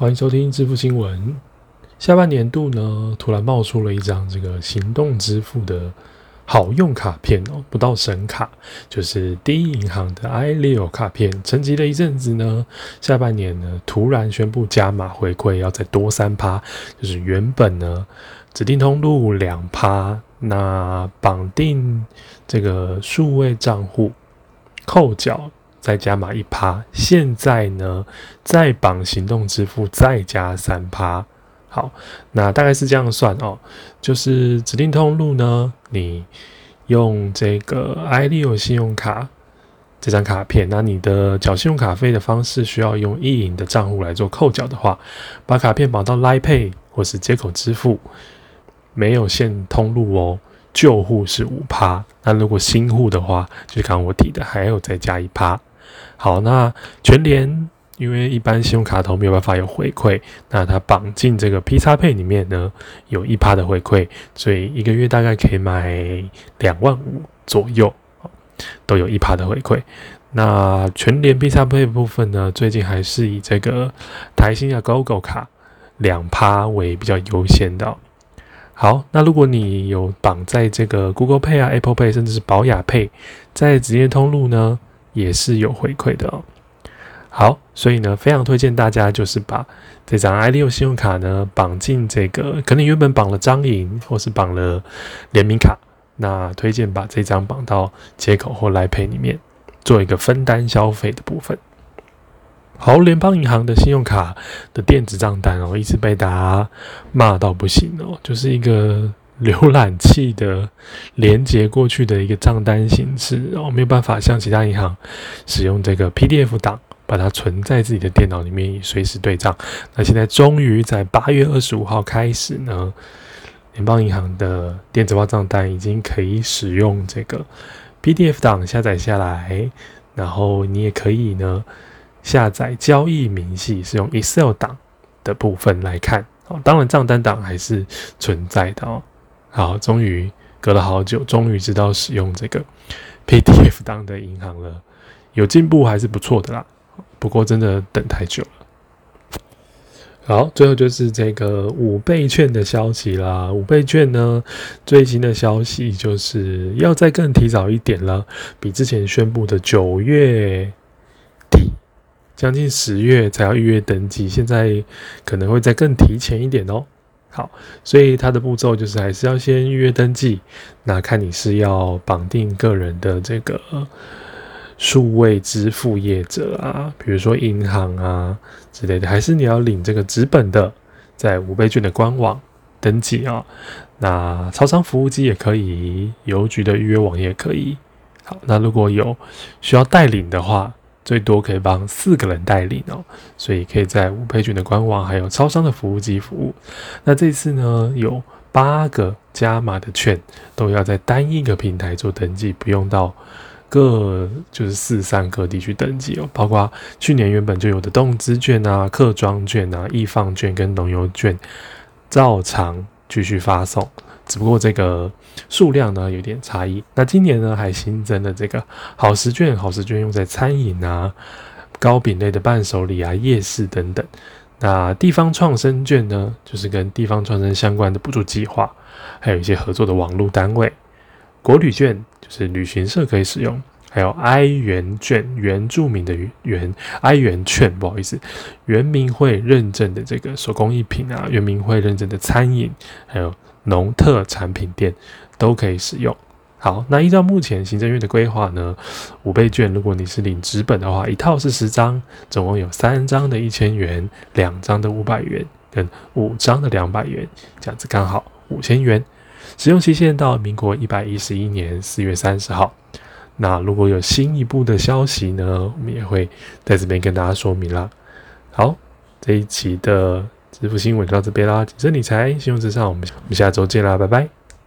欢迎收听支付新闻。下半年度呢，突然冒出了一张这个行动支付的好用卡片哦，不到神卡，就是第一银行的 i l e o 卡片，沉寂了一阵子呢，下半年呢，突然宣布加码回馈，要再多三趴，就是原本呢指定通路两趴，那绑定这个数位账户扣缴。再加码一趴，现在呢再绑行动支付再加三趴，好，那大概是这样算哦，就是指定通路呢，你用这个 i d o 信用卡这张卡片，那你的缴信用卡费的方式需要用意银的账户来做扣缴的话，把卡片绑到 Line Pay 或是接口支付，没有限通路哦，旧户是五趴，那如果新户的话，就是刚刚我提的还有再加一趴。好，那全联因为一般信用卡头没有办法有回馈，那它绑进这个 P 叉配里面呢，有一趴的回馈，所以一个月大概可以买两万五左右，都有一趴的回馈。那全联 P 叉配部分呢，最近还是以这个台新的 GoGo 卡两趴为比较优先的。好，那如果你有绑在这个 Google Pay 啊、Apple Pay，甚至是宝雅 Pay，在职业通路呢？也是有回馈的哦。好，所以呢，非常推荐大家就是把这张 i d o 信用卡呢绑进这个，可能原本绑了张银或是绑了联名卡，那推荐把这张绑到接口或来配里面，做一个分担消费的部分。好，联邦银行的信用卡的电子账单哦，一直被大家骂到不行哦，就是一个。浏览器的连接过去的一个账单形式，哦，没有办法像其他银行使用这个 PDF 档，把它存在自己的电脑里面，随时对账。那现在终于在八月二十五号开始呢，联邦银行的电子化账单已经可以使用这个 PDF 档下载下来，然后你也可以呢下载交易明细，是用 Excel 档的部分来看。哦，当然账单档还是存在的哦。好，终于隔了好久，终于知道使用这个 PDF 档的银行了，有进步还是不错的啦。不过真的等太久了。好，最后就是这个五倍券的消息啦。五倍券呢，最新的消息就是要再更提早一点了，比之前宣布的九月底，将近十月才要预约登记，现在可能会再更提前一点哦。好，所以它的步骤就是还是要先预约登记，那看你是要绑定个人的这个数位支付业者啊，比如说银行啊之类的，还是你要领这个纸本的，在五倍券的官网登记啊。那超商服务机也可以，邮局的预约网也可以。好，那如果有需要代领的话。最多可以帮四个人代领哦，所以可以在五倍券的官网还有超商的服务机服务。那这次呢，有八个加码的券都要在单一个平台做登记，不用到各就是四散各地去登记哦。包括去年原本就有的动资券啊、客庄券啊、易放券跟农油券，照常继续发送。只不过这个数量呢有点差异。那今年呢还新增了这个好食券，好食券用在餐饮啊、糕饼类的伴手礼啊、夜市等等。那地方创生券呢，就是跟地方创生相关的补助计划，还有一些合作的网络单位。国旅券就是旅行社可以使用，还有哀元券，原住民的原哀元券，不好意思，原民会认证的这个手工艺品啊，原民会认证的餐饮，还有。农特产品店都可以使用。好，那依照目前行政院的规划呢，五倍券如果你是领纸本的话，一套是十张，总共有三张的一千元，两张的五百元，跟五张的两百元，这样子刚好五千元。使用期限到民国一百一十一年四月三十号。那如果有新一步的消息呢，我们也会在这边跟大家说明啦。好，这一期的。支付新闻就到这边啦，谨慎理财，信用至上，我们我们下周见啦，拜拜。